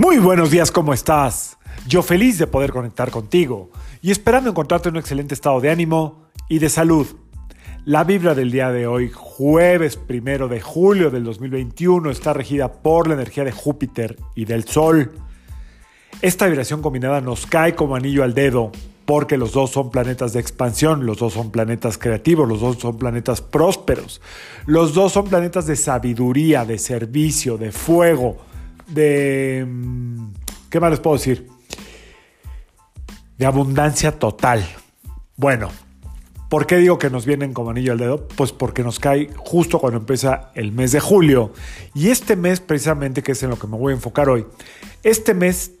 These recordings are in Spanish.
Muy buenos días, ¿cómo estás? Yo feliz de poder conectar contigo y esperando encontrarte en un excelente estado de ánimo y de salud. La Biblia del día de hoy, jueves primero de julio del 2021, está regida por la energía de Júpiter y del Sol. Esta vibración combinada nos cae como anillo al dedo porque los dos son planetas de expansión, los dos son planetas creativos, los dos son planetas prósperos, los dos son planetas de sabiduría, de servicio, de fuego, de... mm, ¿Qué más les puedo decir? De abundancia total. Bueno, ¿por qué digo que nos vienen como anillo al dedo? Pues porque nos cae justo cuando empieza el mes de julio. Y este mes, precisamente, que es en lo que me voy a enfocar hoy, este mes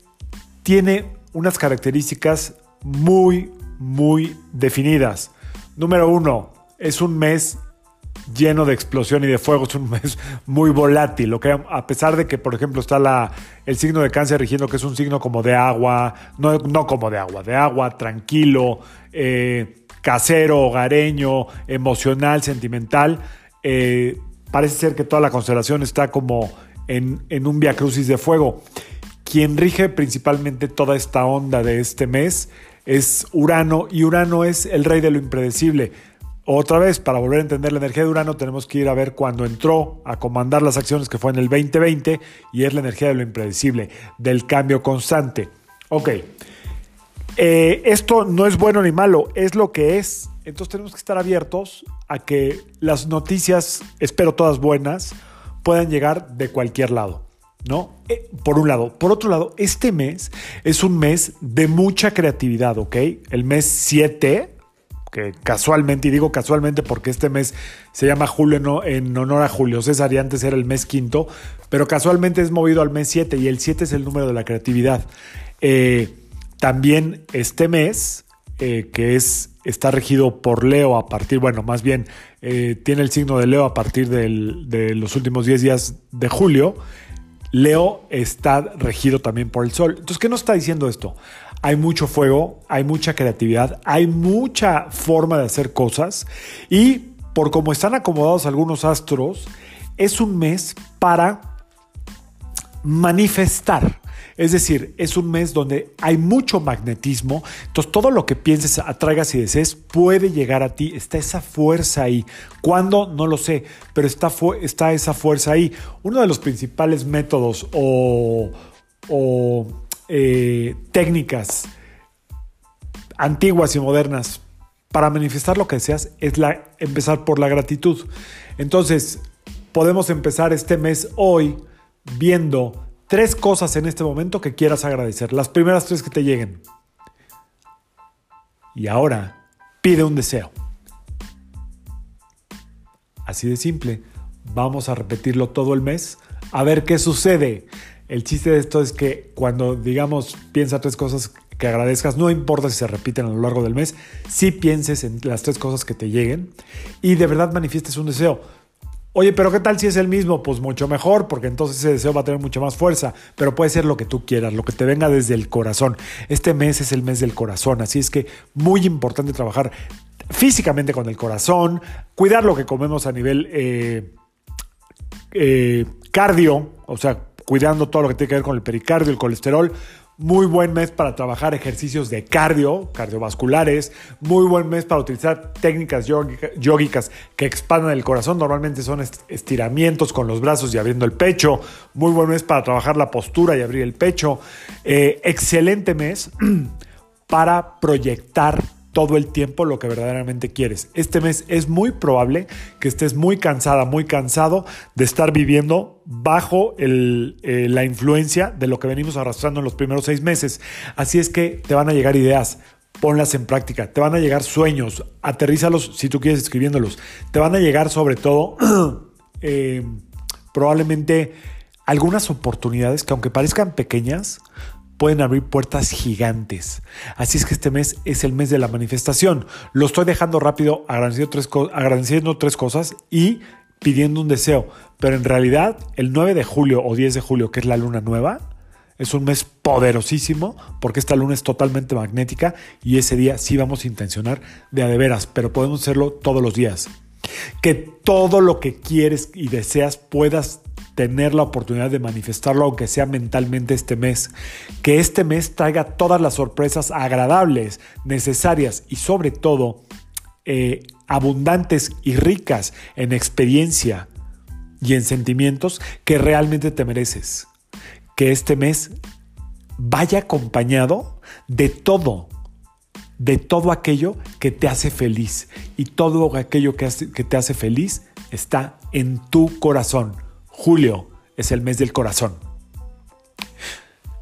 tiene unas características muy, muy definidas. Número uno, es un mes lleno de explosión y de fuego, es un mes muy volátil, que a pesar de que, por ejemplo, está la, el signo de cáncer rigiendo, que es un signo como de agua, no, no como de agua, de agua, tranquilo, eh, casero, hogareño, emocional, sentimental, eh, parece ser que toda la constelación está como en, en un viacrucis de fuego. Quien rige principalmente toda esta onda de este mes es Urano y Urano es el rey de lo impredecible. Otra vez, para volver a entender la energía de Urano, tenemos que ir a ver cuando entró a comandar las acciones que fue en el 2020 y es la energía de lo impredecible, del cambio constante. Ok, eh, esto no es bueno ni malo, es lo que es. Entonces tenemos que estar abiertos a que las noticias, espero todas buenas, puedan llegar de cualquier lado. ¿no? Eh, por un lado. Por otro lado, este mes es un mes de mucha creatividad, ¿ok? El mes 7, que casualmente, y digo casualmente porque este mes se llama Julio en honor a Julio César y antes era el mes quinto, pero casualmente es movido al mes 7 y el 7 es el número de la creatividad. Eh, también este mes, eh, que es, está regido por Leo a partir, bueno, más bien eh, tiene el signo de Leo a partir de los últimos 10 días de julio, Leo está regido también por el Sol. Entonces, ¿qué nos está diciendo esto? Hay mucho fuego, hay mucha creatividad, hay mucha forma de hacer cosas y por cómo están acomodados algunos astros, es un mes para manifestar. Es decir, es un mes donde hay mucho magnetismo, entonces todo lo que pienses, atraigas y desees puede llegar a ti, está esa fuerza ahí. ¿Cuándo? No lo sé, pero está, está esa fuerza ahí. Uno de los principales métodos o, o eh, técnicas antiguas y modernas para manifestar lo que deseas es la, empezar por la gratitud. Entonces, podemos empezar este mes hoy viendo tres cosas en este momento que quieras agradecer. Las primeras tres que te lleguen. Y ahora pide un deseo. Así de simple. Vamos a repetirlo todo el mes a ver qué sucede. El chiste de esto es que cuando digamos piensa tres cosas que agradezcas, no importa si se repiten a lo largo del mes, si pienses en las tres cosas que te lleguen y de verdad manifiestes un deseo. Oye, pero ¿qué tal si es el mismo? Pues mucho mejor, porque entonces ese deseo va a tener mucha más fuerza, pero puede ser lo que tú quieras, lo que te venga desde el corazón. Este mes es el mes del corazón, así es que muy importante trabajar físicamente con el corazón, cuidar lo que comemos a nivel eh, eh, cardio, o sea, cuidando todo lo que tiene que ver con el pericardio, el colesterol, muy buen mes para trabajar ejercicios de cardio, cardiovasculares. Muy buen mes para utilizar técnicas yógicas que expandan el corazón. Normalmente son estiramientos con los brazos y abriendo el pecho. Muy buen mes para trabajar la postura y abrir el pecho. Eh, excelente mes para proyectar todo el tiempo lo que verdaderamente quieres. Este mes es muy probable que estés muy cansada, muy cansado de estar viviendo bajo eh, la influencia de lo que venimos arrastrando en los primeros seis meses. Así es que te van a llegar ideas. Ponlas en práctica, te van a llegar sueños, aterrízalos si tú quieres escribiéndolos. Te van a llegar sobre todo eh, probablemente algunas oportunidades que aunque parezcan pequeñas, pueden abrir puertas gigantes. Así es que este mes es el mes de la manifestación. Lo estoy dejando rápido, agradeciendo tres, cosas y pidiendo un deseo. Pero en realidad, el 9 de julio o 10 de julio, que es la luna nueva, es un mes poderosísimo porque esta luna es totalmente magnética y ese día sí vamos a intencionar de a de veras, pero podemos hacerlo todos los días. Que todo lo que quieres y deseas puedas tener la oportunidad de manifestarlo, aunque sea mentalmente este mes. Que este mes traiga todas las sorpresas agradables, necesarias y sobre todo eh, abundantes y ricas en experiencia y en sentimientos que realmente te mereces. Que este mes vaya acompañado de todo, de todo aquello que te hace feliz. Y todo aquello que, que te hace feliz está en tu corazón. Julio es el mes del corazón.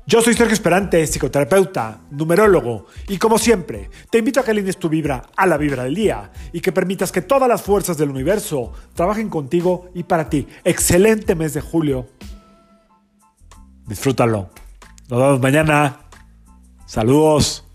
Yo soy Sergio Esperante, psicoterapeuta, numerólogo, y como siempre, te invito a que alines tu vibra a la vibra del día y que permitas que todas las fuerzas del universo trabajen contigo y para ti. Excelente mes de julio. Disfrútalo. Nos vemos mañana. Saludos.